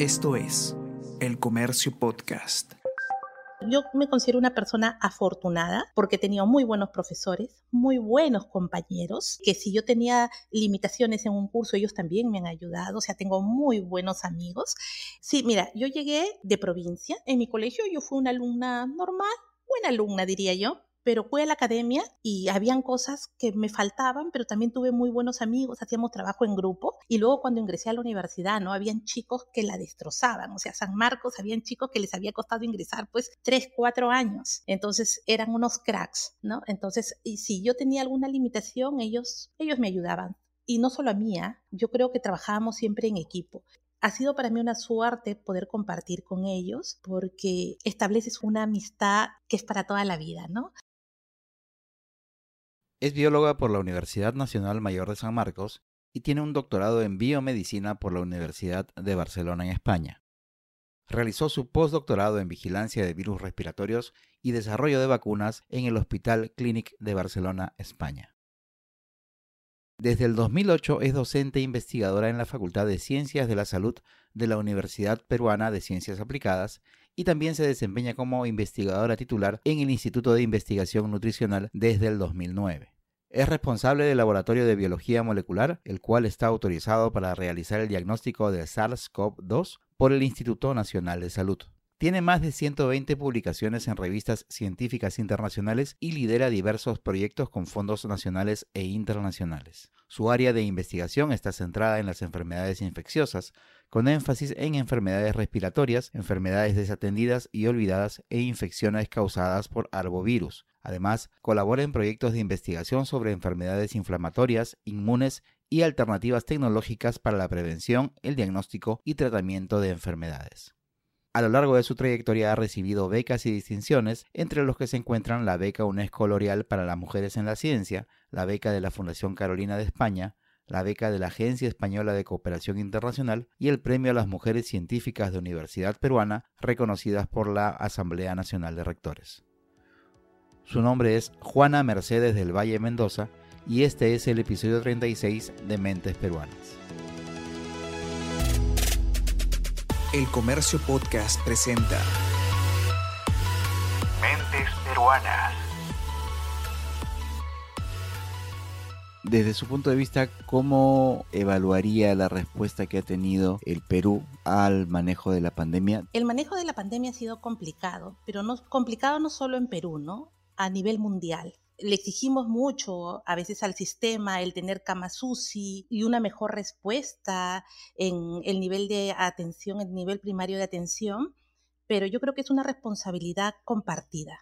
Esto es El Comercio Podcast. Yo me considero una persona afortunada porque he tenido muy buenos profesores, muy buenos compañeros, que si yo tenía limitaciones en un curso, ellos también me han ayudado, o sea, tengo muy buenos amigos. Sí, mira, yo llegué de provincia, en mi colegio yo fui una alumna normal, buena alumna diría yo, pero fui a la academia y habían cosas que me faltaban, pero también tuve muy buenos amigos, hacíamos trabajo en grupo y luego cuando ingresé a la universidad, ¿no? Habían chicos que la destrozaban, o sea, San Marcos, habían chicos que les había costado ingresar pues tres, cuatro años, entonces eran unos cracks, ¿no? Entonces, y si yo tenía alguna limitación, ellos, ellos me ayudaban. Y no solo a mí, ¿ah? yo creo que trabajábamos siempre en equipo ha sido para mí una suerte poder compartir con ellos porque estableces una amistad que es para toda la vida, ¿no? Es bióloga por la Universidad Nacional Mayor de San Marcos y tiene un doctorado en biomedicina por la Universidad de Barcelona en España. Realizó su postdoctorado en vigilancia de virus respiratorios y desarrollo de vacunas en el Hospital Clínic de Barcelona, España. Desde el 2008 es docente e investigadora en la Facultad de Ciencias de la Salud de la Universidad Peruana de Ciencias Aplicadas y también se desempeña como investigadora titular en el Instituto de Investigación Nutricional desde el 2009. Es responsable del Laboratorio de Biología Molecular, el cual está autorizado para realizar el diagnóstico de SARS-CoV-2 por el Instituto Nacional de Salud. Tiene más de 120 publicaciones en revistas científicas internacionales y lidera diversos proyectos con fondos nacionales e internacionales. Su área de investigación está centrada en las enfermedades infecciosas, con énfasis en enfermedades respiratorias, enfermedades desatendidas y olvidadas e infecciones causadas por arbovirus. Además, colabora en proyectos de investigación sobre enfermedades inflamatorias, inmunes y alternativas tecnológicas para la prevención, el diagnóstico y tratamiento de enfermedades. A lo largo de su trayectoria ha recibido becas y distinciones, entre los que se encuentran la beca UNESCO L'Oreal para las Mujeres en la Ciencia, la beca de la Fundación Carolina de España, la beca de la Agencia Española de Cooperación Internacional y el Premio a las Mujeres Científicas de Universidad Peruana, reconocidas por la Asamblea Nacional de Rectores. Su nombre es Juana Mercedes del Valle Mendoza y este es el episodio 36 de Mentes Peruanas. El Comercio Podcast presenta Mentes Peruanas. Desde su punto de vista, ¿cómo evaluaría la respuesta que ha tenido el Perú al manejo de la pandemia? El manejo de la pandemia ha sido complicado, pero no complicado no solo en Perú, ¿no? A nivel mundial le exigimos mucho a veces al sistema el tener camas UCI y una mejor respuesta en el nivel de atención, el nivel primario de atención, pero yo creo que es una responsabilidad compartida,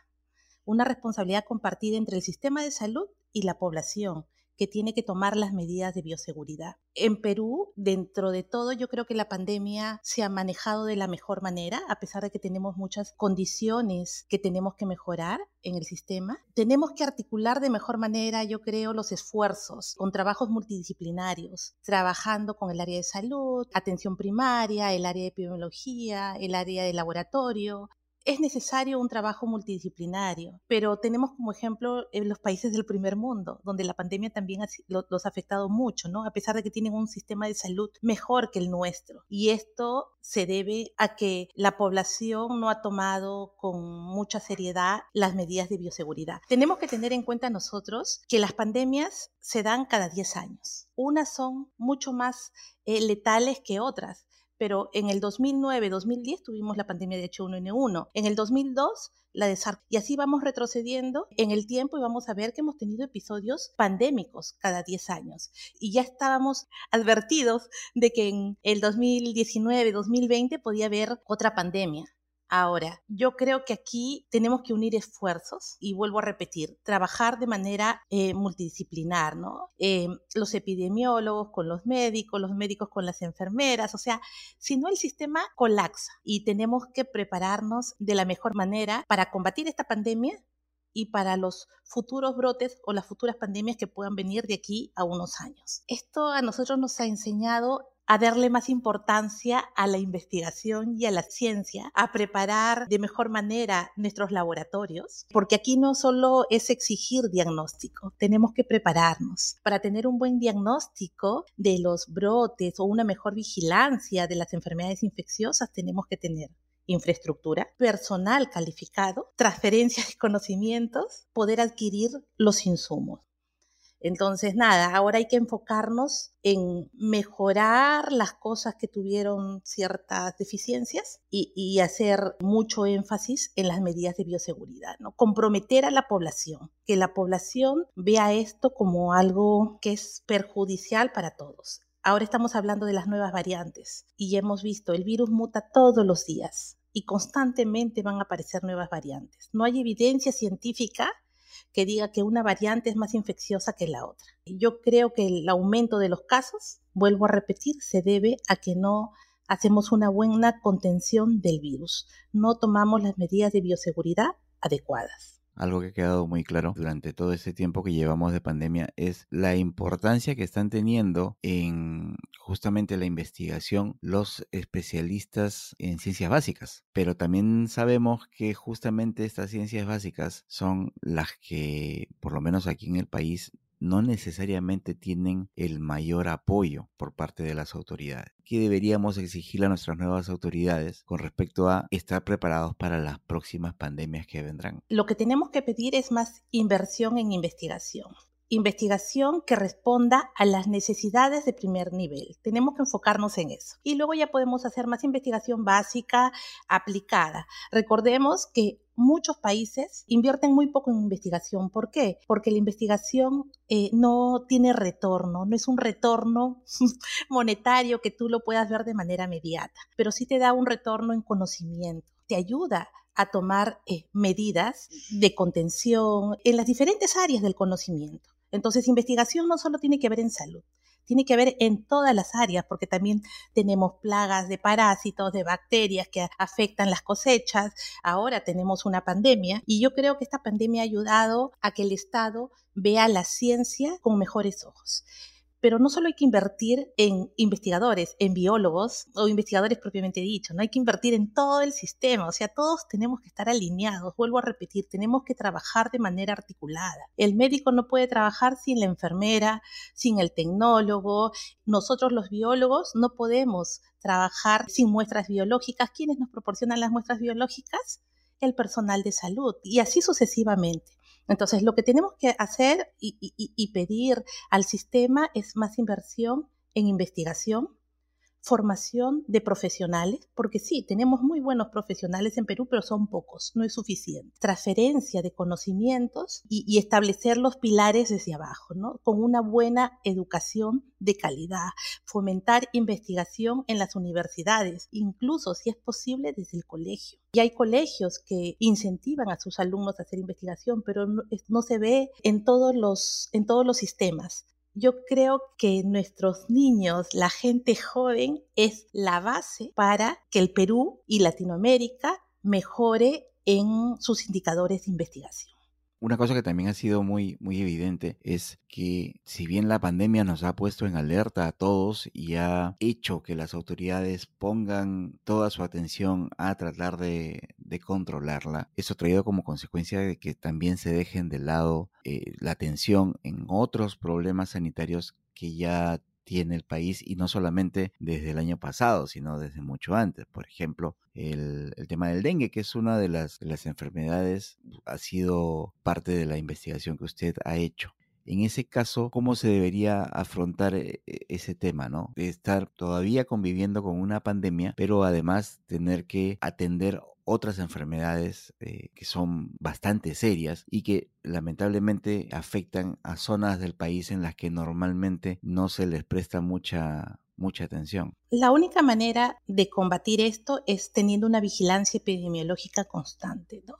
una responsabilidad compartida entre el sistema de salud y la población que tiene que tomar las medidas de bioseguridad. En Perú, dentro de todo, yo creo que la pandemia se ha manejado de la mejor manera, a pesar de que tenemos muchas condiciones que tenemos que mejorar en el sistema. Tenemos que articular de mejor manera, yo creo, los esfuerzos con trabajos multidisciplinarios, trabajando con el área de salud, atención primaria, el área de epidemiología, el área de laboratorio, es necesario un trabajo multidisciplinario, pero tenemos como ejemplo en los países del primer mundo, donde la pandemia también los ha afectado mucho, ¿no? A pesar de que tienen un sistema de salud mejor que el nuestro. Y esto se debe a que la población no ha tomado con mucha seriedad las medidas de bioseguridad. Tenemos que tener en cuenta nosotros que las pandemias se dan cada 10 años. Unas son mucho más eh, letales que otras pero en el 2009-2010 tuvimos la pandemia de H1N1, en el 2002 la de SARS, y así vamos retrocediendo en el tiempo y vamos a ver que hemos tenido episodios pandémicos cada 10 años. Y ya estábamos advertidos de que en el 2019-2020 podía haber otra pandemia. Ahora, yo creo que aquí tenemos que unir esfuerzos y vuelvo a repetir, trabajar de manera eh, multidisciplinar, ¿no? Eh, los epidemiólogos con los médicos, los médicos con las enfermeras, o sea, si no el sistema colapsa y tenemos que prepararnos de la mejor manera para combatir esta pandemia y para los futuros brotes o las futuras pandemias que puedan venir de aquí a unos años. Esto a nosotros nos ha enseñado a darle más importancia a la investigación y a la ciencia, a preparar de mejor manera nuestros laboratorios, porque aquí no solo es exigir diagnóstico, tenemos que prepararnos. Para tener un buen diagnóstico de los brotes o una mejor vigilancia de las enfermedades infecciosas, tenemos que tener infraestructura, personal calificado, transferencias de conocimientos, poder adquirir los insumos. Entonces, nada, ahora hay que enfocarnos en mejorar las cosas que tuvieron ciertas deficiencias y, hacer mucho énfasis en las medidas de bioseguridad, ¿no? Comprometer a la población, que la población vea esto como algo que es perjudicial para todos. Ahora estamos hablando de las nuevas variantes y hemos visto el virus muta todos los días y constantemente van a aparecer nuevas variantes. No hay evidencia científica que diga que una variante es más infecciosa que la otra. Yo creo que el aumento de los casos, vuelvo a repetir, se debe a que no hacemos una buena contención del virus, no tomamos las medidas de bioseguridad adecuadas. Algo que ha quedado muy claro durante todo este tiempo que llevamos de pandemia es la importancia que están teniendo en justamente la investigación los especialistas en ciencias básicas. Pero también sabemos que justamente estas ciencias básicas son las que, por lo menos aquí en el país, no necesariamente tienen el mayor apoyo por parte de las autoridades. ¿Qué deberíamos exigirle a nuestras nuevas autoridades con respecto a estar preparados para las próximas pandemias que vendrán? Lo que tenemos que pedir es más inversión en investigación investigación que responda a las necesidades de primer nivel. Tenemos que enfocarnos en eso. Y luego ya podemos hacer más investigación básica aplicada. Recordemos que muchos países invierten muy poco en investigación. ¿Por qué? Porque la investigación eh, no tiene retorno, no es un retorno monetario que tú lo puedas ver de manera inmediata, pero sí te da un retorno en conocimiento, te ayuda a tomar eh, medidas de contención en las diferentes áreas del conocimiento. Entonces, investigación no solo tiene que ver en salud, tiene que ver en todas las áreas, porque también tenemos plagas de parásitos, de bacterias que afectan las cosechas. Ahora tenemos una pandemia y yo creo que esta pandemia ha ayudado a que el Estado vea la ciencia con mejores ojos. Pero no solo hay que invertir en investigadores, en biólogos o investigadores propiamente dicho, no hay que invertir en todo el sistema, o sea, todos tenemos que estar alineados, vuelvo a repetir, tenemos que trabajar de manera articulada. El médico no puede trabajar sin la enfermera, sin el tecnólogo, nosotros los biólogos no podemos trabajar sin muestras biológicas. ¿Quiénes nos proporcionan las muestras biológicas? El personal de salud y así sucesivamente. Entonces, lo que tenemos que hacer y, pedir al sistema es más inversión en investigación, formación de profesionales, porque sí, tenemos muy buenos profesionales en Perú, pero son pocos, no es suficiente. Transferencia de conocimientos y, establecer los pilares desde abajo, ¿no? Con una buena educación de calidad, fomentar investigación en las universidades, incluso si es posible desde el colegio. Y hay colegios que incentivan a sus alumnos a hacer investigación, pero no, no se ve en todos los, en todos los sistemas yo creo que nuestros niños, la gente joven, es la base para que el Perú y Latinoamérica mejore en sus indicadores de investigación. Una cosa que también ha sido muy, muy evidente es que si bien la pandemia nos ha puesto en alerta a todos y ha hecho que las autoridades pongan toda su atención a tratar de, controlarla, eso ha traído como consecuencia de que también se dejen de lado eh, la atención en otros problemas sanitarios que ya tiene el país y no solamente desde el año pasado, sino desde mucho antes. Por ejemplo, el, tema del dengue, que es una de las, enfermedades, ha sido parte de la investigación que usted ha hecho. En ese caso, ¿cómo se debería afrontar eh, e, ese tema, no? De estar todavía conviviendo con una pandemia, pero además tener que atender otras enfermedades eh, que son bastante serias y que lamentablemente afectan a zonas del país en las que normalmente no se les presta mucha mucha atención. La única manera de combatir esto es teniendo una vigilancia epidemiológica constante, ¿no?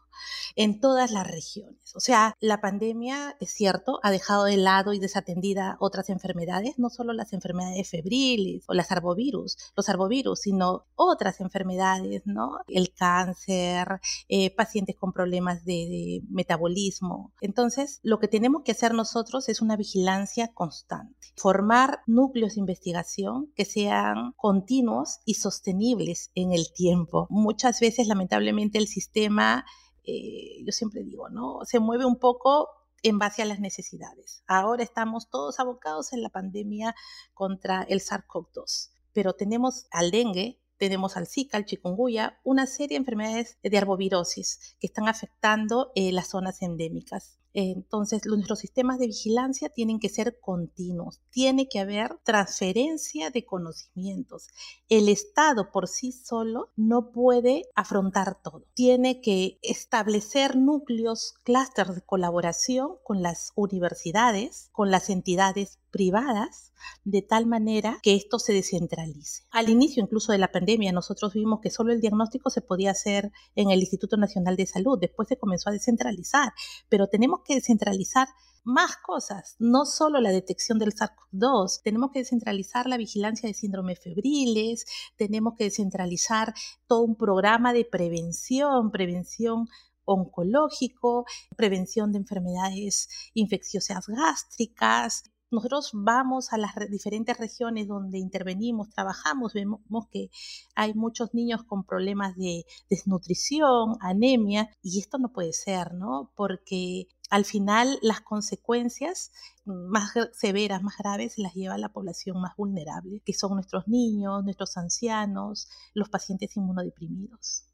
En todas las regiones. O sea, la pandemia, es cierto, ha dejado de lado y desatendida otras enfermedades, no solo las enfermedades febriles o las arbovirus, los arbovirus, sino otras enfermedades, ¿no? El cáncer, eh, pacientes con problemas de, de metabolismo. Entonces, lo que tenemos que hacer nosotros es una vigilancia constante, formar núcleos de investigación que sean continuos y sostenibles en el tiempo. Muchas veces, lamentablemente, el sistema, eh, yo siempre digo, ¿no? Se mueve un poco en base a las necesidades. Ahora estamos todos abocados en la pandemia contra el SARS-CoV-2, pero tenemos al dengue, tenemos al Zika, al chikungunya, una serie de enfermedades de arbovirosis que están afectando eh, las zonas endémicas. Entonces, nuestros sistemas de vigilancia tienen que ser continuos, tiene que haber transferencia de conocimientos. El Estado por sí solo no puede afrontar todo. Tiene que establecer núcleos, clústeres de colaboración con las universidades, con las entidades privadas de tal manera que esto se descentralice. Al inicio incluso de la pandemia nosotros vimos que solo el diagnóstico se podía hacer en el Instituto Nacional de Salud, después se comenzó a descentralizar, pero tenemos que descentralizar más cosas, no solo la detección del SARS-CoV-2, tenemos que descentralizar la vigilancia de síndromes febriles, tenemos que descentralizar todo un programa de prevención, prevención oncológico, prevención de enfermedades infecciosas gástricas, nosotros vamos a las diferentes regiones donde intervenimos, trabajamos, vemos que hay muchos niños con problemas de desnutrición, anemia, y esto no puede ser, ¿no? Porque al final las consecuencias más severas, más graves, las lleva la población más vulnerable, que son nuestros niños, nuestros ancianos, los pacientes inmunodeprimidos.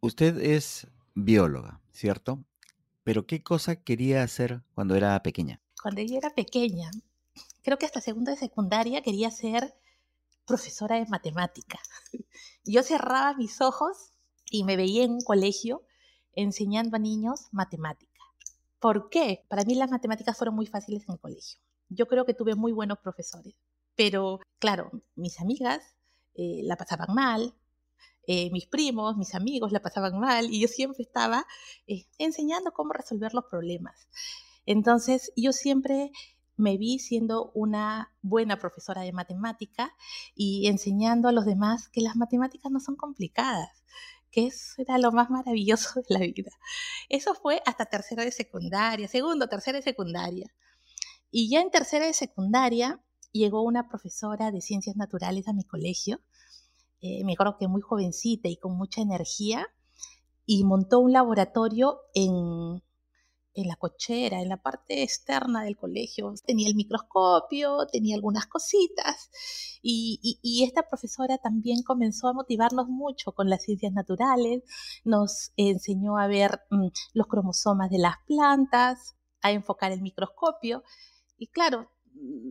Usted es bióloga, ¿cierto? Pero ¿qué cosa quería hacer cuando era pequeña? Cuando yo era pequeña, creo que hasta segunda de secundaria quería ser profesora de matemática. Yo cerraba mis ojos y me veía en un colegio enseñando a niños matemática. ¿Por qué? Para mí las matemáticas fueron muy fáciles en el colegio. Yo creo que tuve muy buenos profesores, pero claro, mis amigas eh, la pasaban mal, eh, mis primos, mis amigos la pasaban mal y yo siempre estaba eh, enseñando cómo resolver los problemas. Entonces yo siempre me vi siendo una buena profesora de matemática y enseñando a los demás que las matemáticas no son complicadas, que eso era lo más maravilloso de la vida. Eso fue hasta tercero de secundaria, segundo, tercera de secundaria. Y ya en tercera de secundaria llegó una profesora de ciencias naturales a mi colegio eh, me acuerdo que muy jovencita y con mucha energía, y montó un laboratorio en, en la cochera, en la parte externa del colegio. Tenía el microscopio, tenía algunas cositas y, esta profesora también comenzó a motivarnos mucho con las ciencias naturales, nos enseñó a ver mm, los cromosomas de las plantas, a enfocar el microscopio y claro, mm,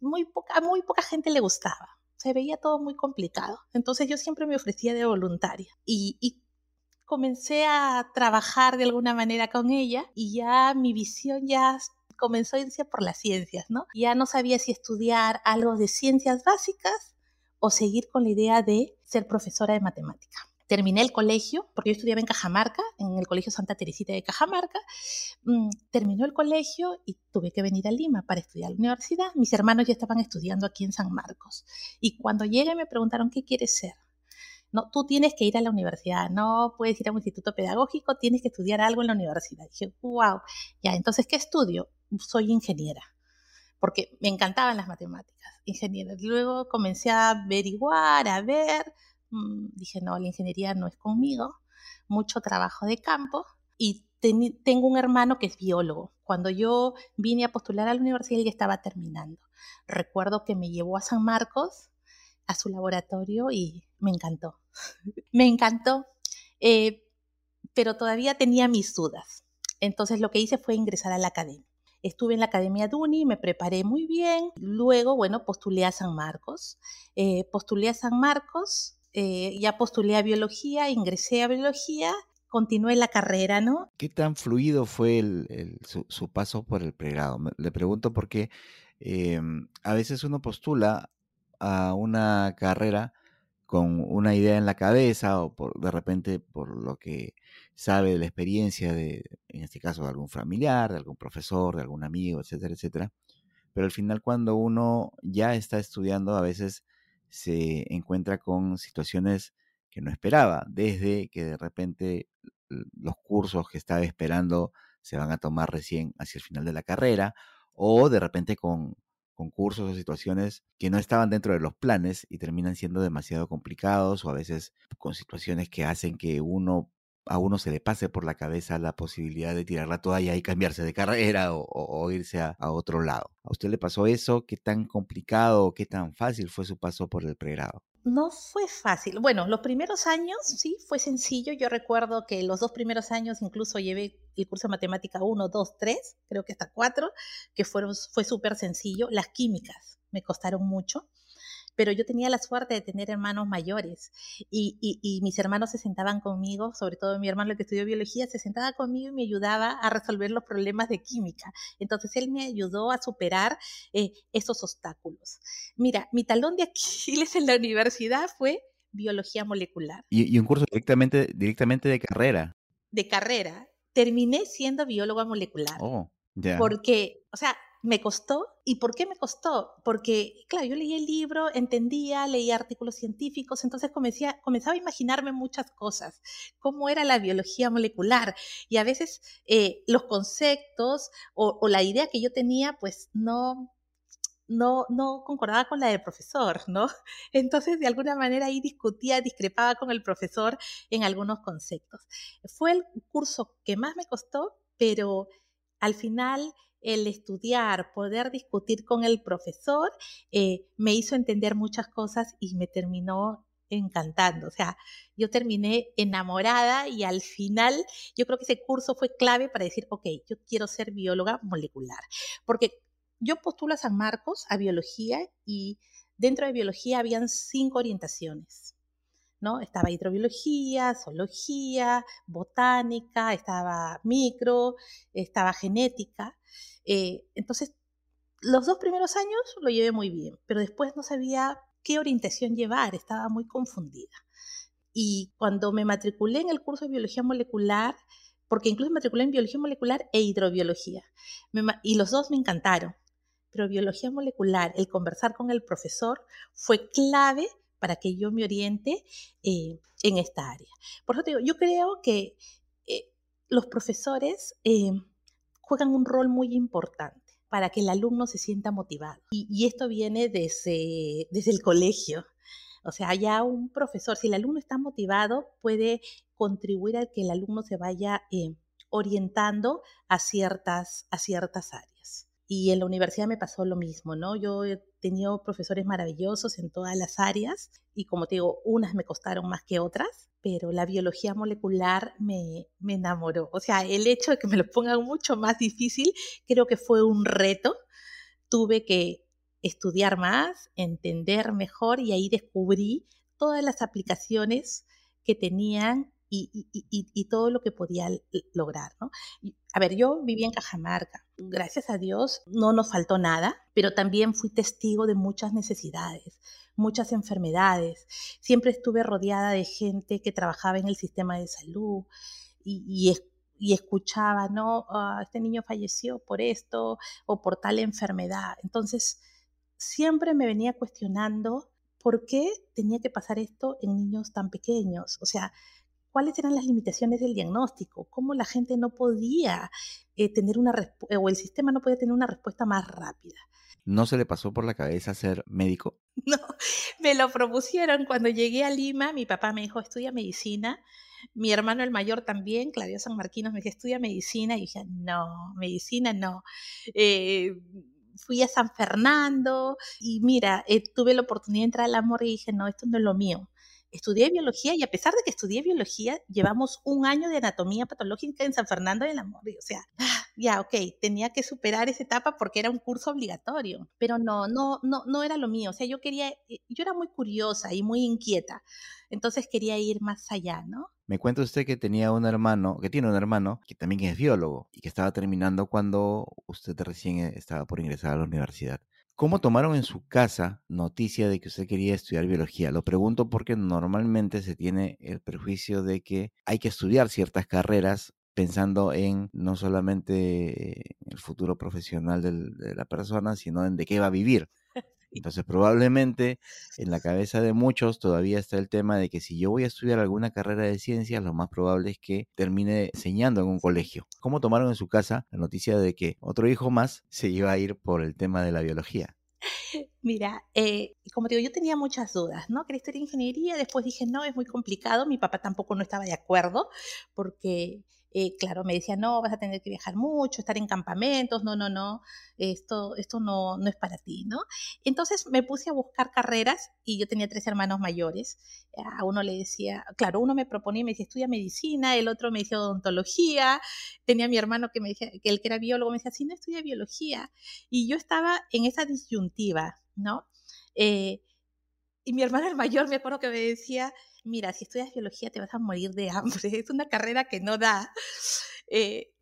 muy muy poca gente le gustaba se veía todo muy complicado. Entonces yo siempre me ofrecía de voluntaria y, comencé a trabajar de alguna manera con ella y ya mi visión ya comenzó a irse por las ciencias, ¿no? Ya no sabía si estudiar algo de ciencias básicas o seguir con la idea de ser profesora de matemática terminé el colegio, porque yo estudiaba en Cajamarca, en el Colegio Santa Teresita de Cajamarca, mm, terminó el colegio y tuve que venir a Lima para estudiar la universidad. Mis hermanos ya estaban estudiando aquí en San Marcos. Y cuando llegué me preguntaron, ¿qué quieres ser? No, tú tienes que ir a la universidad, no puedes ir a un instituto pedagógico, tienes que estudiar algo en la universidad. dije, wow, ya, entonces, ¿qué estudio? Soy ingeniera, porque me encantaban las matemáticas, ingeniera. Luego comencé a averiguar, a ver, dije, no, la ingeniería no es conmigo, mucho trabajo de campo y tengo un hermano que es biólogo. Cuando yo vine a postular a la universidad, él ya estaba terminando. Recuerdo que me llevó a San Marcos, a su laboratorio, y me encantó. me encantó, eh, pero todavía tenía mis dudas. Entonces lo que hice fue ingresar a la academia. Estuve en la Academia Duni, me preparé muy bien. Luego, bueno, postulé a San Marcos. Eh, postulé a San Marcos eh, ya postulé a biología, ingresé a biología, continué la carrera, ¿no? ¿Qué tan fluido fue el, su, paso por el pregrado? Le pregunto porque eh, a veces uno postula a una carrera con una idea en la cabeza o por, de repente por lo que sabe de la experiencia de, en este caso, de algún familiar, de algún profesor, de algún amigo, etcétera, etcétera. Pero al final cuando uno ya está estudiando, a veces se encuentra con situaciones que no esperaba, desde que de repente los cursos que estaba esperando se van a tomar recién hacia el final de la carrera, o de repente con concursos o situaciones que no estaban dentro de los planes y terminan siendo demasiado complicados o a veces con situaciones que hacen que uno a uno se le pase por la cabeza la posibilidad de tirar la toalla y cambiarse de carrera o, irse a, otro lado. ¿A usted le pasó eso? ¿Qué tan complicado qué tan fácil fue su paso por el pregrado? No fue fácil. Bueno, los primeros años sí, fue sencillo. Yo recuerdo que los dos primeros años incluso llevé el curso de matemática 1, 2, 3, creo que hasta 4, que fueron, fue súper sencillo. Las químicas me costaron mucho pero yo tenía la suerte de tener hermanos mayores y, y, mis hermanos se sentaban conmigo, sobre todo mi hermano el que estudió biología, se sentaba conmigo y me ayudaba a resolver los problemas de química. Entonces él me ayudó a superar eh, esos obstáculos. Mira, mi talón de Aquiles en la universidad fue biología molecular. Y, un curso directamente, directamente de carrera. De carrera. Terminé siendo bióloga molecular. Oh, ya. Porque, o sea, me costó. ¿Y por qué me costó? Porque, claro, yo leía el libro, entendía, leía artículos científicos, entonces comencé comenzaba a imaginarme muchas cosas, cómo era la biología molecular. Y a veces eh, los conceptos o, o, la idea que yo tenía, pues no, no, no concordaba con la del profesor, ¿no? Entonces, de alguna manera ahí discutía, discrepaba con el profesor en algunos conceptos. Fue el curso que más me costó, pero al final el estudiar, poder discutir con el profesor, eh, me hizo entender muchas cosas y me terminó encantando. O sea, yo terminé enamorada y al final yo creo que ese curso fue clave para decir, ok, yo quiero ser bióloga molecular. Porque yo postulo a San Marcos a biología y dentro de biología habían cinco orientaciones. ¿No? Estaba hidrobiología, zoología, botánica, estaba micro, estaba genética. Eh, entonces, los dos primeros años lo llevé muy bien, pero después no sabía qué orientación llevar, estaba muy confundida. Y cuando me matriculé en el curso de biología molecular, porque incluso me matriculé en biología molecular e hidrobiología, y los dos me encantaron, pero biología molecular, el conversar con el profesor fue clave para que yo me oriente eh, en esta área. Por eso te digo, yo creo que eh, los profesores juegan un rol muy importante para que el alumno se sienta motivado. Y, esto viene desde, desde el colegio. O sea, ya un profesor, si el alumno está motivado, puede contribuir a que el alumno se vaya eh, orientando a ciertas, a ciertas áreas. Y en la universidad me pasó lo mismo, ¿no? Yo he tenido profesores maravillosos en todas las áreas y como te digo, unas me costaron más que otras, pero la biología molecular me, enamoró. O sea, el hecho de que me lo pongan mucho más difícil, creo que fue un reto. Tuve que estudiar más, entender mejor y ahí descubrí todas las aplicaciones que tenían y, todo lo que podía lograr. ¿no? A ver, yo vivía en Cajamarca. Gracias a Dios no nos faltó nada, pero también fui testigo de muchas necesidades muchas enfermedades. Siempre estuve rodeada de gente que trabajaba en el sistema de salud y, y, escuchaba, ¿no? Ah, este niño falleció por esto o por tal enfermedad. Entonces, siempre me venía cuestionando por qué tenía que pasar esto en niños tan pequeños. O sea, cuáles eran las limitaciones del diagnóstico, cómo la gente no podía eh, tener una o el sistema no podía tener una respuesta más rápida. ¿No se le pasó por la cabeza ser médico? No, me lo propusieron cuando llegué a Lima. Mi papá me dijo, estudia medicina. Mi hermano el mayor también, Claudio San Marquinos, me dijo, estudia medicina. Y dije, no, medicina no. Eh, fui a San Fernando y mira, eh, tuve la oportunidad de entrar al amor y dije, no, esto no es lo mío estudié biología y a pesar de que estudié biología, llevamos un año de anatomía patológica en San Fernando de la Mori. O sea, ya, ok, tenía que superar esa etapa porque era un curso obligatorio, pero no, no, no, no era lo mío. O sea, yo quería, eh, yo era muy curiosa y muy inquieta, entonces quería ir más allá, ¿no? Me cuenta usted que tenía un hermano, que tiene un hermano que también es biólogo y que estaba terminando cuando usted recién eh, estaba por ingresar a la universidad. ¿Cómo tomaron en su casa noticia de que usted quería estudiar biología? Lo pregunto porque normalmente se tiene el prejuicio de que hay que estudiar ciertas carreras pensando en no solamente el futuro profesional de la persona, sino en de qué va a vivir. Entonces, probablemente en la cabeza de muchos todavía está el tema de que si yo voy a estudiar alguna carrera de ciencias, lo más probable es que termine enseñando en un colegio. ¿Cómo tomaron en su casa la noticia de que otro hijo más se iba a ir por el tema de la biología? Mira, eh, como te digo, yo tenía muchas dudas, ¿no? Quería estudiar ingeniería, después dije, no, es muy complicado, mi papá tampoco no estaba de acuerdo, porque eh, claro, me decía, no, vas a tener que viajar mucho, estar en campamentos, no, no, no, esto, esto no, no es para ti, ¿no? Entonces me puse a buscar carreras y yo tenía tres hermanos mayores. A uno le decía, claro, uno me proponía y me decía, estudia medicina, el otro me decía odontología, tenía mi hermano que me decía, que el que era biólogo me decía, sí, no estudia biología. Y yo estaba en esa disyuntiva, ¿no? Eh, y mi hermano el mayor me acuerdo que me decía, mira, si estudias biología te vas a morir de hambre, es una carrera que no da. Eh,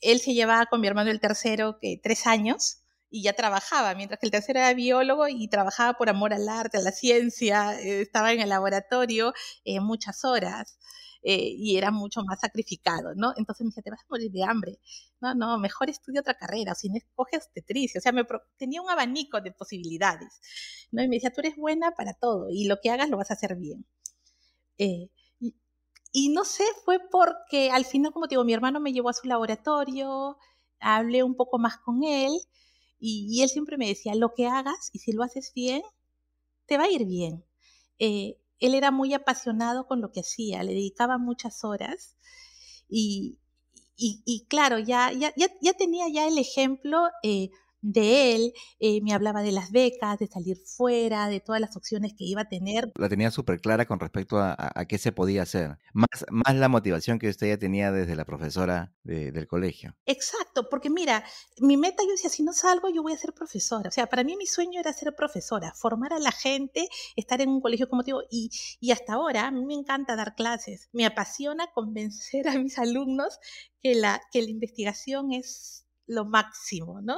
él se llevaba con mi hermano el tercero que tres años y ya trabajaba, mientras que el tercero era biólogo y trabajaba por amor al arte, a la ciencia, eh, estaba en el laboratorio eh, muchas horas. Eh, y era mucho más sacrificado, ¿no? Entonces me decía, te vas a morir de hambre. No, no, mejor estudia otra carrera, o si no escoges obstetricia. O sea, me tenía un abanico de posibilidades, ¿no? Y me decía, tú eres buena para todo y lo que hagas lo vas a hacer bien. Eh, y, no sé, fue porque al final, como te digo, mi hermano me llevó a su laboratorio, hablé un poco más con él y, él siempre me decía, lo que hagas y si lo haces bien, te va a ir bien. Eh, él era muy apasionado con lo que hacía, le dedicaba muchas horas y, y, claro, ya, ya, ya, tenía ya el ejemplo eh, de él, eh, me hablaba de las becas, de salir fuera, de todas las opciones que iba a tener. La tenía súper clara con respecto a, qué se podía hacer, más, más la motivación que usted ya tenía desde la profesora del colegio. Exacto, porque mira, mi meta yo decía, si no salgo, yo voy a ser profesora. O sea, para mí mi sueño era ser profesora, formar a la gente, estar en un colegio como te digo, y, y hasta ahora a mí me encanta dar clases, me apasiona convencer a mis alumnos que la, que la investigación es lo máximo, ¿no?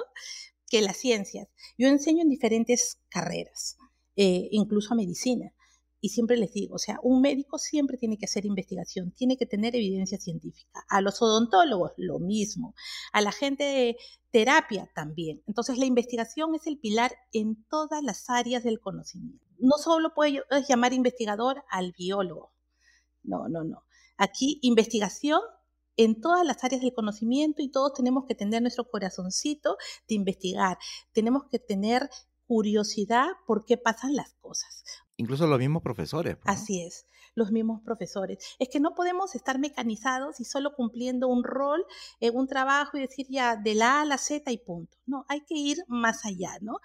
Que las ciencias. Yo enseño en diferentes carreras, eh, incluso a medicina. Y siempre les digo, o sea, un médico siempre tiene que hacer investigación, tiene que tener evidencia científica. A los odontólogos, lo mismo. A la gente de terapia también. Entonces, la investigación es el pilar en todas las áreas del conocimiento. No solo puedes llamar investigador al biólogo. No, no, no. Aquí, investigación en todas las áreas del conocimiento y todos tenemos que tener nuestro corazoncito de investigar. Tenemos que tener curiosidad por qué pasan las cosas. Incluso los mismos profesores. Así es, los mismos profesores. Es que no podemos estar mecanizados y solo cumpliendo un rol, en un trabajo y decir ya de la A a la Z y punto. No, hay que ir más allá, ¿no?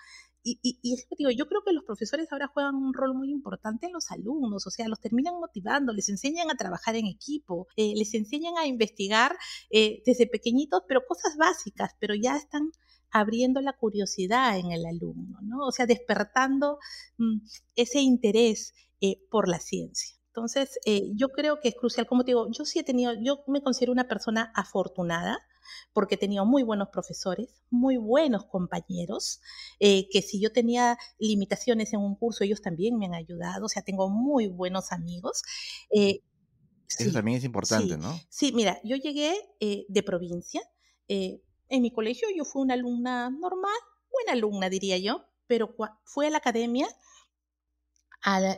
Y, y, digo, yo creo que los profesores ahora juegan un rol muy importante en los alumnos, o sea, los terminan motivando, les enseñan a trabajar en equipo, eh, les enseñan a investigar eh, desde pequeñitos, pero cosas básicas, pero ya están abriendo la curiosidad en el alumno, ¿no? O sea, despertando mm, ese interés eh, por la ciencia. Entonces, yo creo que es crucial, como te digo, yo sí he tenido, yo me considero una persona afortunada, porque he tenido muy buenos profesores, muy buenos compañeros, eh, que si yo tenía limitaciones en un curso, ellos también me han ayudado, o sea, tengo muy buenos amigos. Eh, Eso también es importante, ¿no? Sí, mira, yo llegué eh, de provincia, en mi colegio yo fui una alumna normal, buena alumna diría yo, pero fui a la academia,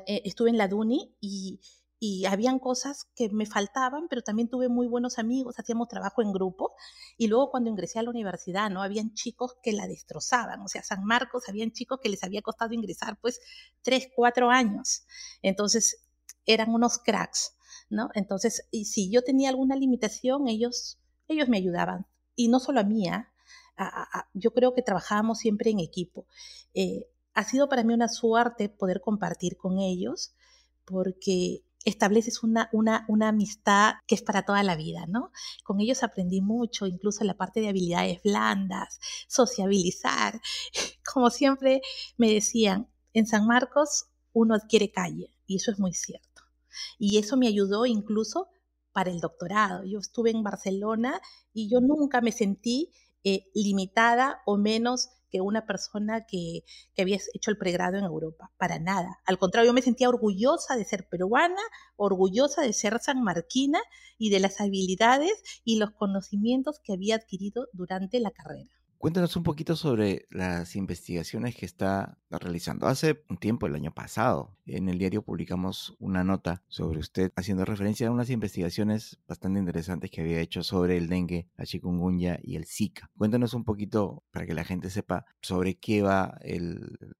estuve en la DUNI y y habían cosas que me faltaban, pero también tuve muy buenos amigos, hacíamos trabajo en grupo y luego cuando ingresé a la universidad, ¿no? Habían chicos que la destrozaban, o sea, San Marcos, habían chicos que les había costado ingresar pues tres, cuatro años, entonces eran unos cracks, ¿no? Entonces, y si yo tenía alguna limitación, ellos, ellos me ayudaban, y no solo a mí, ¿ah? yo creo que trabajábamos siempre en equipo. Eh, ha sido para mí una suerte poder compartir con ellos porque estableces una, una, una, amistad que es para toda la vida, ¿no? Con ellos aprendí mucho, incluso la parte de habilidades blandas, sociabilizar. Como siempre me decían, en San Marcos uno adquiere calle, y eso es muy cierto. Y eso me ayudó incluso para el doctorado. Yo estuve en Barcelona y yo nunca me sentí eh, limitada o menos que una persona que, que había hecho el pregrado en Europa, para nada. Al contrario, yo me sentía orgullosa de ser peruana, orgullosa de ser sanmarquina y de las habilidades y los conocimientos que había adquirido durante la carrera. Cuéntanos un poquito sobre las investigaciones que está realizando. Hace un tiempo, el año pasado, en el diario publicamos una nota sobre usted haciendo referencia a unas investigaciones bastante interesantes que había hecho sobre el dengue, la chikungunya y el Zika. Cuéntanos un poquito para que la gente sepa sobre qué va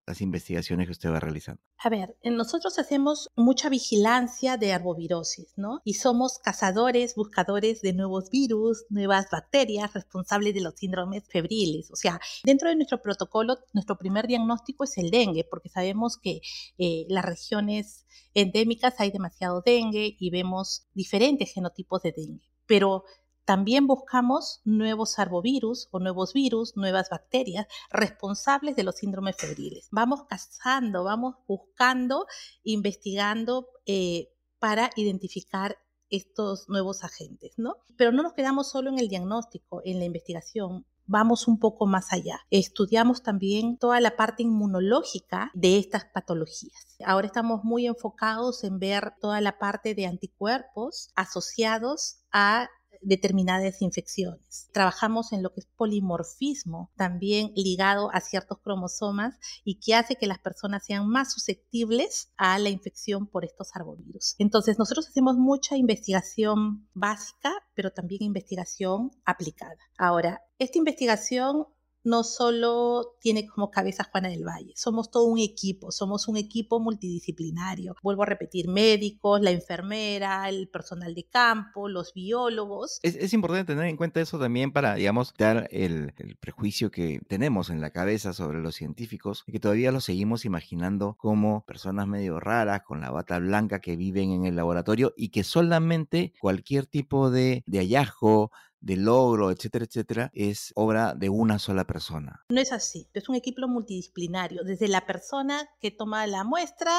las investigaciones que usted va realizando. A ver, nosotros hacemos mucha vigilancia de arbovirosis, ¿no? Y somos cazadores, buscadores de nuevos virus, nuevas bacterias responsables de los síndromes febriles. O sea, dentro de nuestro protocolo, nuestro primer diagnóstico es el dengue, porque sabemos que eh, las regiones endémicas hay demasiado dengue y vemos diferentes genotipos de dengue. Pero también buscamos nuevos arbovirus o nuevos virus, nuevas bacterias responsables de los síndromes febriles. Vamos cazando, vamos buscando, investigando eh, para identificar estos nuevos agentes, ¿no? Pero no nos quedamos solo en el diagnóstico, en la investigación vamos un poco más allá. Estudiamos también toda la parte inmunológica de estas patologías. Ahora estamos muy enfocados en ver toda la parte de anticuerpos asociados a determinadas infecciones. Trabajamos en lo que es polimorfismo, también ligado a ciertos cromosomas y que hace que las personas sean más susceptibles a la infección por estos arbovirus. Entonces, nosotros hacemos mucha investigación básica, pero también investigación aplicada. Ahora, esta investigación no solo tiene como cabeza Juana del Valle, somos todo un equipo, somos un equipo multidisciplinario. Vuelvo a repetir, médicos, la enfermera, el personal de campo, los biólogos. Es, importante tener en cuenta eso también para, digamos, dar el, el, prejuicio que tenemos en la cabeza sobre los científicos que todavía los seguimos imaginando como personas medio raras con la bata blanca que viven en el laboratorio y que solamente cualquier tipo de, de hallazgo, de logro, etcétera, etcétera, es obra de una sola persona. No es así, es un equipo multidisciplinario, desde la persona que toma la muestra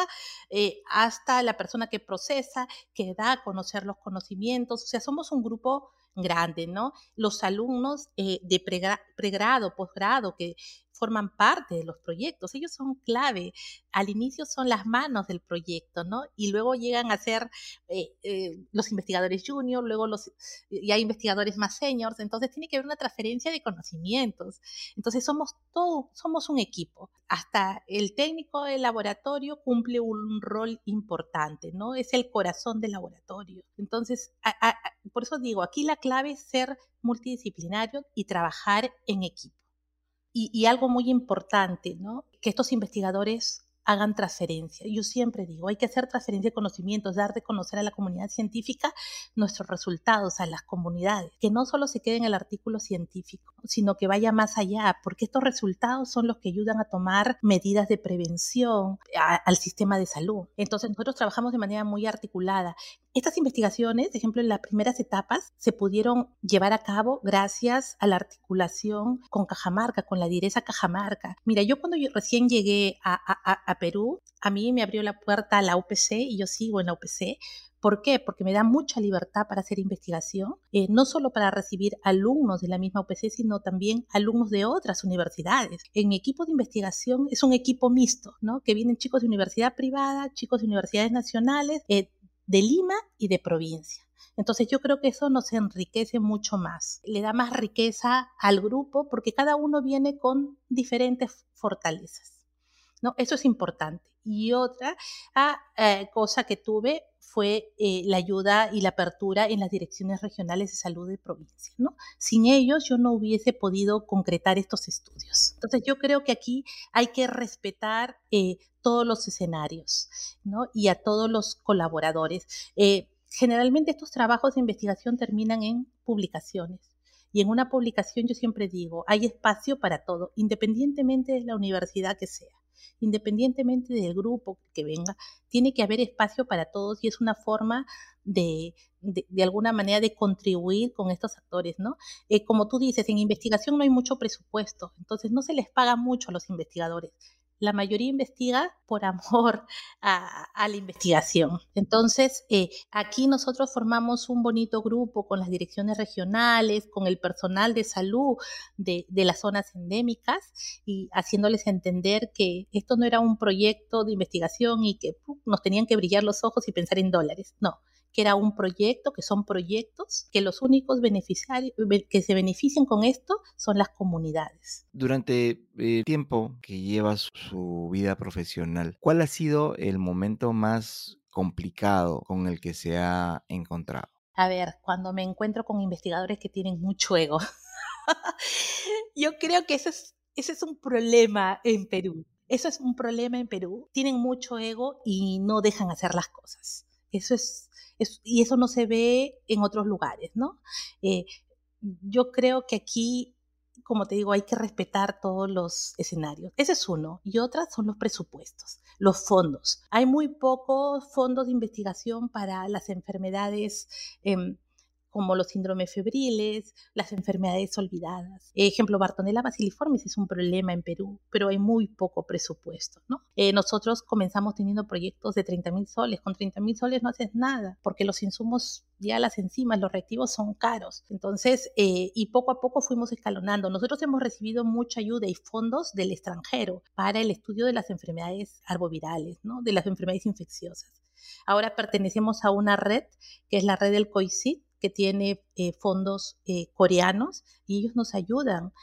eh, hasta la persona que procesa, que da a conocer los conocimientos, o sea, somos un grupo grande, ¿no? Los alumnos eh, de pregrado, posgrado, que forman parte de los proyectos, ellos son clave. Al inicio son las manos del proyecto, ¿no? Y luego llegan a ser eh, eh, los investigadores junior, luego los, investigadores más seniors, entonces tiene que haber una transferencia de conocimientos. Entonces somos todo, somos un equipo. Hasta el técnico del laboratorio cumple un rol importante, ¿no? Es el corazón del laboratorio. Entonces, por eso digo, aquí la clave es ser multidisciplinario y trabajar en equipo. Y, algo muy importante, ¿no? Que estos investigadores hagan transferencia. Yo siempre digo, hay que hacer transferencia de conocimientos, dar de conocer a la comunidad científica nuestros resultados, a las comunidades, que no solo se quede en el artículo científico, sino que vaya más allá, porque estos resultados son los que ayudan a tomar medidas de prevención al sistema de salud. Entonces nosotros trabajamos de manera muy articulada. Estas investigaciones, por ejemplo, en las primeras etapas, se pudieron llevar a cabo gracias a la articulación con Cajamarca, con la direza Cajamarca. Mira, yo cuando recién llegué a, a Perú, a mí me abrió la puerta a la UPC y yo sigo en la UPC ¿Por qué? Porque me da mucha libertad para hacer investigación, eh, no solo para recibir alumnos de la misma UPC, sino también alumnos de otras universidades. En mi equipo de investigación es un equipo mixto, ¿no? Que vienen chicos de universidad privada, chicos de universidades nacionales, eh, de Lima y de provincia. Entonces yo creo que eso nos enriquece mucho más, le da más riqueza al grupo porque cada uno viene con diferentes fortalezas. ¿No? Eso es importante. Y otra ah, eh, cosa que tuve fue eh, la ayuda y la apertura en las direcciones regionales de salud de provincia. Sin ellos yo no hubiese podido concretar estos estudios. Entonces yo creo que aquí hay que respetar eh, todos los escenarios y a todos los colaboradores. Generalmente estos trabajos de investigación terminan en publicaciones. Y en una publicación yo siempre digo, hay espacio para todo, independientemente de la universidad que sea independientemente del grupo que venga, tiene que haber espacio para todos y es una forma de, de, alguna manera de contribuir con estos actores, ¿no? Eh, como tú dices, en investigación no hay mucho presupuesto, entonces no se les paga mucho a los investigadores, la mayoría investiga por amor a, la investigación. Entonces, eh, aquí nosotros formamos un bonito grupo con las direcciones regionales, con el personal de salud de, de las zonas endémicas y haciéndoles entender que esto no era un proyecto de investigación y que nos tenían que brillar los ojos y pensar en dólares. No, que era un proyecto, que son proyectos, que los únicos beneficiarios que se benefician con esto son las comunidades. Durante el tiempo que lleva su vida profesional, ¿cuál ha sido el momento más complicado con el que se ha encontrado? A ver, cuando me encuentro con investigadores que tienen mucho ego. Yo creo que ese es, ese es un problema en Perú. Eso es un problema en Perú. Tienen mucho ego y no dejan hacer las cosas. Eso es, y eso no se ve en otros lugares, ¿no? Eh, yo creo que aquí, como te digo, hay que respetar todos los escenarios. Ese es uno. Y otras son los presupuestos, los fondos. Hay muy pocos fondos de investigación para las enfermedades em, como los síndromes febriles, las enfermedades olvidadas. Ejemplo, Bartonella bacilliformis es un problema en Perú, pero hay muy poco presupuesto, ¿no? Eh, nosotros comenzamos teniendo proyectos de 30 mil soles. Con 30 mil soles no haces nada, porque los insumos, ya las enzimas, los reactivos son caros. Entonces, eh, y poco a poco fuimos escalonando. Nosotros hemos recibido mucha ayuda y fondos del extranjero para el estudio de las enfermedades arbovirales, ¿no? De las enfermedades infecciosas. Ahora pertenecemos a una red, que es la red del COICIT, que tiene eh, fondos eh, coreanos y ellos nos ayudan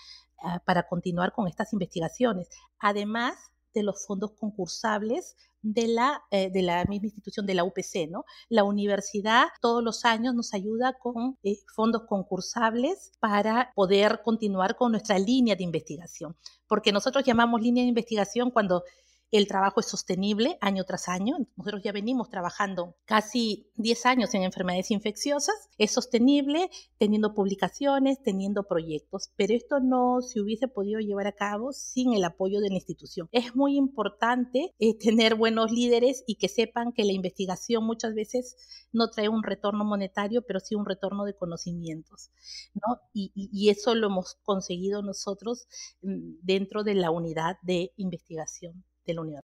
ah, para continuar con estas investigaciones. Además de los fondos concursables de la, eh, de la misma institución de la UPC, ¿no? La universidad todos los años nos ayuda con fondos concursables para poder continuar con nuestra línea de investigación, porque nosotros llamamos línea de investigación cuando el trabajo es sostenible año tras año. Nosotros ya venimos trabajando casi 10 años en enfermedades infecciosas. Es sostenible teniendo publicaciones, teniendo proyectos, pero esto no se hubiese podido llevar a cabo sin el apoyo de la institución. Es muy importante eh, tener buenos líderes y que sepan que la investigación muchas veces no trae un retorno monetario, pero sí un retorno de conocimientos. ¿no? Y, y eso lo hemos conseguido nosotros mm, dentro de la unidad de investigación de la universidad.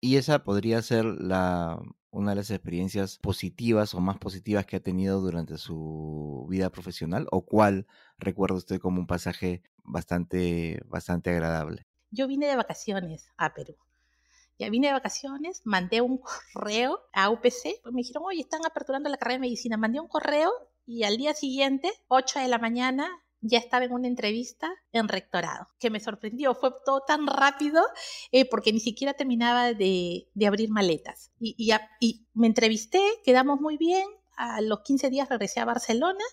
Y esa podría ser la, una de las experiencias positivas o más positivas que ha tenido durante su vida profesional, o cuál recuerda usted como un pasaje bastante, bastante agradable. Yo vine de vacaciones a Perú. Ya vine de vacaciones, mandé un correo a UPC, pues me dijeron, oye, están aperturando la carrera de medicina. Mandé un correo y al día siguiente, 8 de la mañana, ya estaba en una entrevista en rectorado, que me sorprendió, fue todo tan rápido eh, porque ni siquiera terminaba de, abrir maletas. Y, y, me entrevisté, quedamos muy bien, a los 15 días regresé a Barcelona,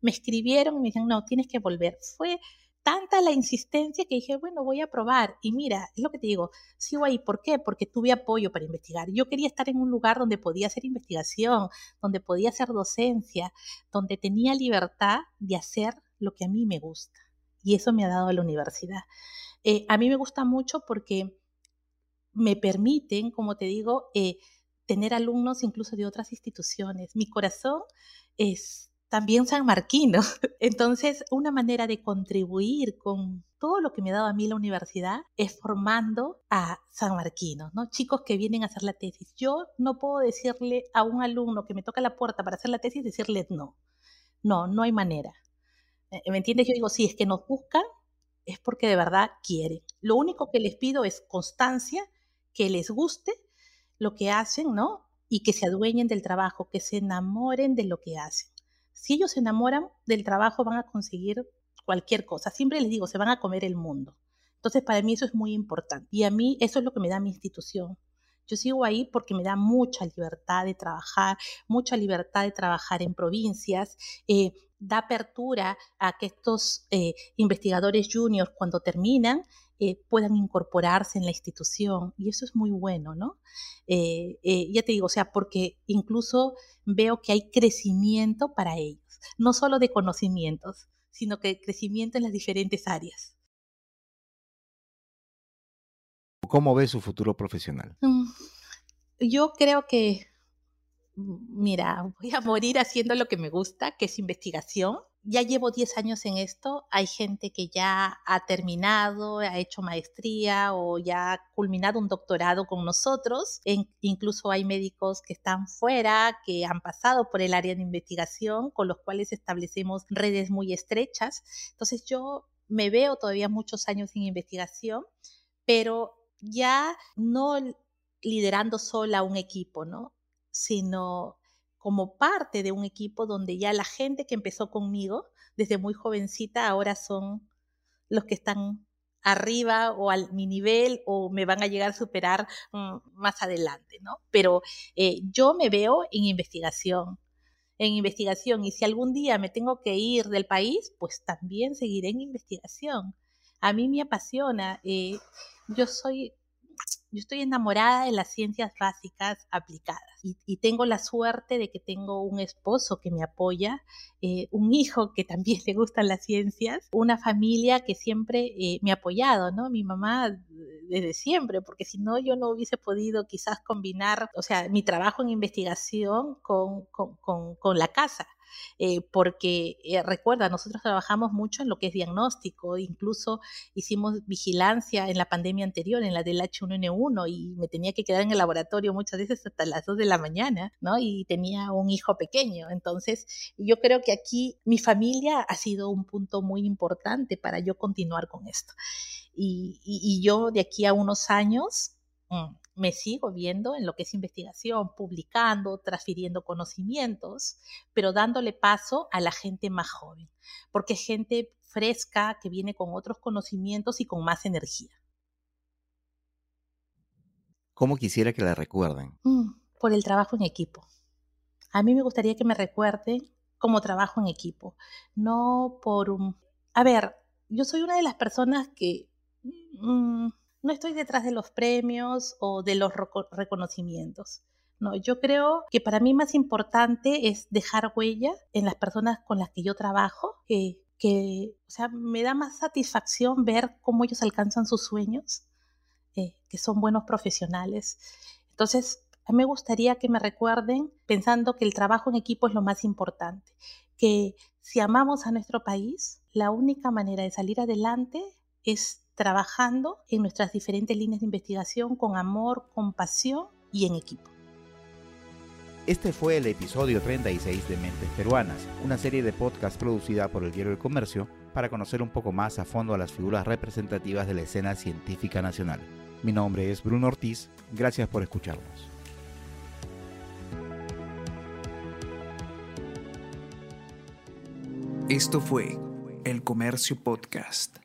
me escribieron y me dijeron, no, tienes que volver. Fue tanta la insistencia que dije, bueno, voy a probar. Y mira, es lo que te digo, sigo ahí. ¿Por qué? Porque tuve apoyo para investigar. Yo quería estar en un lugar donde podía hacer investigación, donde podía hacer docencia, donde tenía libertad de hacer lo que a mí me gusta. Y eso me ha dado la universidad. Eh, a mí me gusta mucho porque me permiten, como te digo, eh, tener alumnos incluso de otras instituciones. Mi corazón es también sanmarquino. Entonces, una manera de contribuir con todo lo que me ha dado a mí la universidad es formando a sanmarquinos, ¿no? Chicos que vienen a hacer la tesis. Yo no puedo decirle a un alumno que me toca la puerta para hacer la tesis, decirle no. No, no hay manera. Eh, ¿Me entiendes? Yo digo, si es que nos buscan, es porque de verdad quieren. Lo único que les pido es constancia, que les guste lo que hacen, ¿no? Y que se adueñen del trabajo, que se enamoren de lo que hacen. Si ellos se enamoran del trabajo, van a conseguir cualquier cosa. Siempre les digo, se van a comer el mundo. Entonces, para mí eso es muy importante. Y a mí eso es lo que me da mi institución. Yo sigo ahí porque me da mucha libertad de trabajar, mucha libertad de trabajar en provincias, eh, da apertura a que estos eh, investigadores juniors cuando terminan eh, puedan incorporarse en la institución y eso es muy bueno, ¿no? Eh, ya te digo, o sea, porque incluso veo que hay crecimiento para ellos, no solo de conocimientos, sino que crecimiento en las diferentes áreas. ¿Cómo ve su futuro profesional? Mm, yo creo que mira, voy a morir haciendo lo que me gusta, que es investigación, ya llevo 10 años en esto, hay gente que ya ha terminado, ha hecho maestría o ya ha culminado un doctorado con nosotros, incluso hay médicos que están fuera, que han pasado por el área de investigación, con los cuales establecemos redes muy estrechas. Entonces yo me veo todavía muchos años en investigación, pero ya no liderando sola un equipo, ¿no? Sino como parte de un equipo donde ya la gente que empezó conmigo desde muy jovencita ahora son los que están arriba o al mi nivel o me van a llegar a superar mm, más adelante, ¿no? Pero eh, yo me veo en investigación, en investigación y si algún día me tengo que ir del país, pues también seguiré en investigación. A mí me apasiona. Eh, yo soy yo estoy enamorada de las ciencias básicas aplicadas y, tengo la suerte de que tengo un esposo que me apoya, eh, un hijo que también le gustan las ciencias, una familia que siempre eh, me ha apoyado, ¿no? Mi mamá desde siempre, porque si no yo no hubiese podido quizás combinar, o sea, mi trabajo en investigación con, con, con la casa. Eh, porque eh, recuerda, nosotros trabajamos mucho en lo que es diagnóstico, incluso hicimos vigilancia en la pandemia anterior, en la del H1N1, y me tenía que quedar en el laboratorio muchas veces hasta las 2 de la mañana, ¿no? Y tenía un hijo pequeño. Entonces, yo creo que aquí mi familia ha sido un punto muy importante para yo continuar con esto. Y, y yo de aquí a unos años, mm, me sigo viendo en lo que es investigación, publicando, transfiriendo conocimientos, pero dándole paso a la gente más joven, porque es gente fresca que viene con otros conocimientos y con más energía. ¿Cómo quisiera que la recuerden? Mm, por el trabajo en equipo. A mí me gustaría que me recuerden como trabajo en equipo, no por un... A ver, yo soy una de las personas que... Mm, no estoy detrás de los premios o de los reconocimientos. No, yo creo que para mí más importante es dejar huella en las personas con las que yo trabajo, que, que o sea, me da más satisfacción ver cómo ellos alcanzan sus sueños, eh, que son buenos profesionales. Entonces, a mí me gustaría que me recuerden pensando que el trabajo en equipo es lo más importante, que si amamos a nuestro país, la única manera de salir adelante es trabajando en nuestras diferentes líneas de investigación con amor, compasión y en equipo. Este fue el episodio 36 de Mentes Peruanas, una serie de podcast producida por el Diario del Comercio para conocer un poco más a fondo a las figuras representativas de la escena científica nacional. Mi nombre es Bruno Ortiz, gracias por escucharnos. Esto fue El Comercio Podcast.